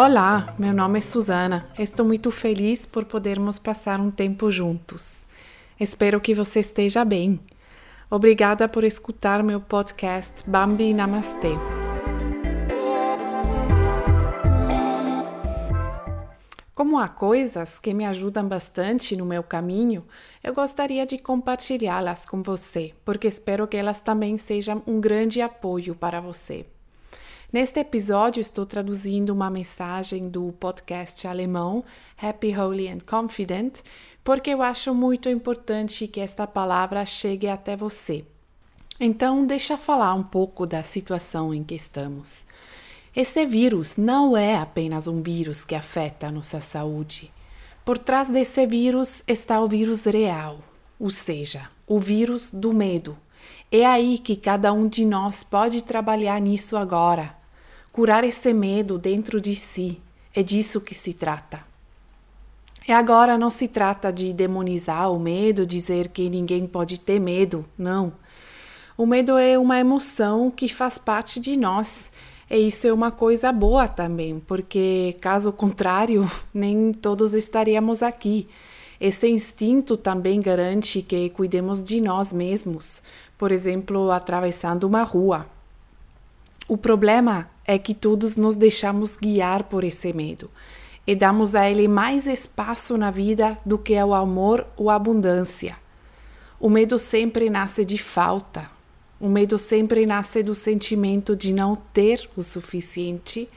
Olá, meu nome é Susana. Estou muito feliz por podermos passar um tempo juntos. Espero que você esteja bem. Obrigada por escutar meu podcast Bambi Namastê. Como há coisas que me ajudam bastante no meu caminho, eu gostaria de compartilhá-las com você, porque espero que elas também sejam um grande apoio para você. Neste episódio, estou traduzindo uma mensagem do podcast alemão Happy, Holy and Confident, porque eu acho muito importante que esta palavra chegue até você. Então, deixa eu falar um pouco da situação em que estamos. Esse vírus não é apenas um vírus que afeta a nossa saúde. Por trás desse vírus está o vírus real, ou seja, o vírus do medo. É aí que cada um de nós pode trabalhar nisso agora curar esse medo dentro de si. É disso que se trata. E agora não se trata de demonizar o medo, dizer que ninguém pode ter medo, não. O medo é uma emoção que faz parte de nós. E isso é uma coisa boa também, porque caso contrário, nem todos estaríamos aqui. Esse instinto também garante que cuidemos de nós mesmos, por exemplo, atravessando uma rua. O problema é que todos nos deixamos guiar por esse medo e damos a ele mais espaço na vida do que ao amor ou abundância. O medo sempre nasce de falta. O medo sempre nasce do sentimento de não ter o suficiente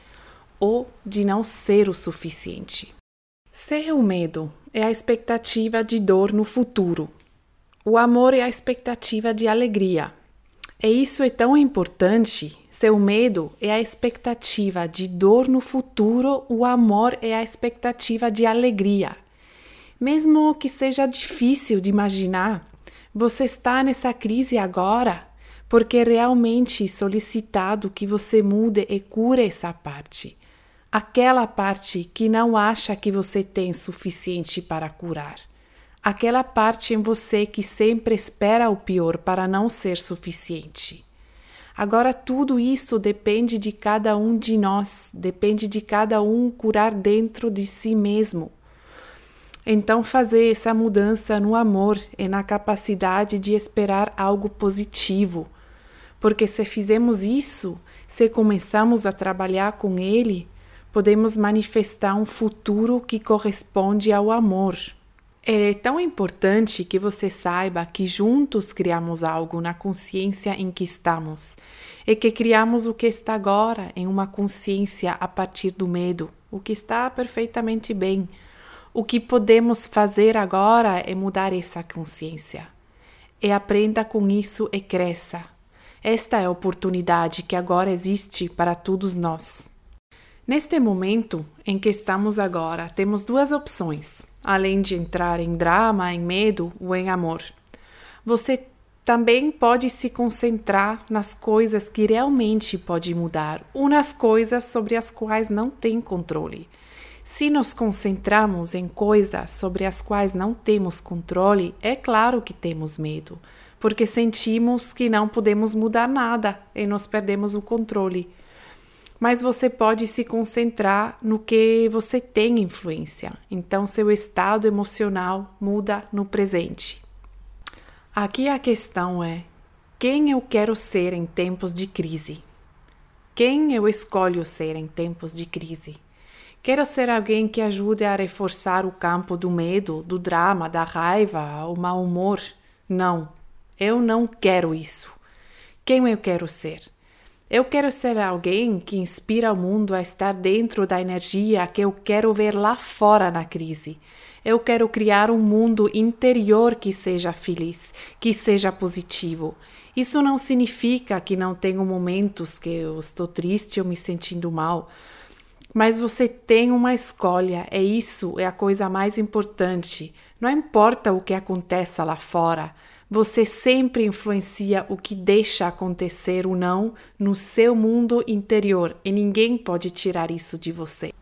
ou de não ser o suficiente. Ser o medo é a expectativa de dor no futuro. O amor é a expectativa de alegria. E isso é tão importante. Seu medo é a expectativa de dor no futuro, o amor é a expectativa de alegria. Mesmo que seja difícil de imaginar, você está nessa crise agora porque é realmente solicitado que você mude e cure essa parte. Aquela parte que não acha que você tem suficiente para curar aquela parte em você que sempre espera o pior para não ser suficiente. Agora, tudo isso depende de cada um de nós, depende de cada um curar dentro de si mesmo. Então, fazer essa mudança no amor e na capacidade de esperar algo positivo. Porque se fizermos isso, se começamos a trabalhar com ele, podemos manifestar um futuro que corresponde ao amor. É tão importante que você saiba que juntos criamos algo na consciência em que estamos e que criamos o que está agora em uma consciência a partir do medo, o que está perfeitamente bem. O que podemos fazer agora é mudar essa consciência. E aprenda com isso e cresça. Esta é a oportunidade que agora existe para todos nós. Neste momento em que estamos agora, temos duas opções, além de entrar em drama, em medo ou em amor. Você também pode se concentrar nas coisas que realmente pode mudar ou nas coisas sobre as quais não tem controle. Se nos concentramos em coisas sobre as quais não temos controle, é claro que temos medo, porque sentimos que não podemos mudar nada e nos perdemos o controle mas você pode se concentrar no que você tem influência. Então, seu estado emocional muda no presente. Aqui a questão é: quem eu quero ser em tempos de crise? Quem eu escolho ser em tempos de crise? Quero ser alguém que ajude a reforçar o campo do medo, do drama, da raiva, o mau humor? Não, eu não quero isso. Quem eu quero ser? Eu quero ser alguém que inspira o mundo a estar dentro da energia que eu quero ver lá fora na crise. Eu quero criar um mundo interior que seja feliz, que seja positivo. Isso não significa que não tenho momentos que eu estou triste ou me sentindo mal. Mas você tem uma escolha, e isso é a coisa mais importante. Não importa o que aconteça lá fora, você sempre influencia o que deixa acontecer ou não no seu mundo interior e ninguém pode tirar isso de você.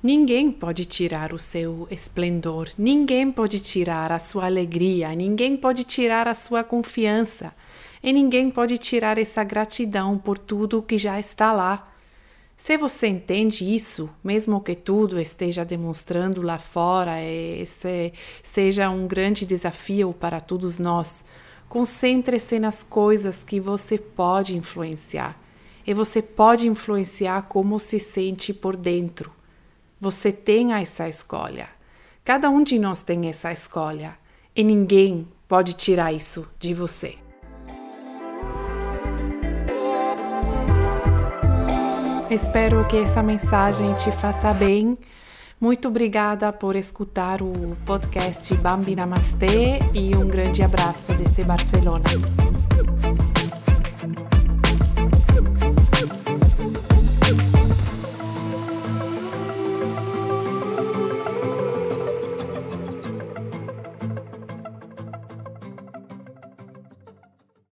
Ninguém pode tirar o seu esplendor, ninguém pode tirar a sua alegria, ninguém pode tirar a sua confiança e ninguém pode tirar essa gratidão por tudo que já está lá. Se você entende isso, mesmo que tudo esteja demonstrando lá fora e esse seja um grande desafio para todos nós, concentre-se nas coisas que você pode influenciar. E você pode influenciar como se sente por dentro. Você tem essa escolha. Cada um de nós tem essa escolha. E ninguém pode tirar isso de você. Espero que essa mensagem te faça bem. Muito obrigada por escutar o podcast Bambi Namastê e um grande abraço desde Barcelona.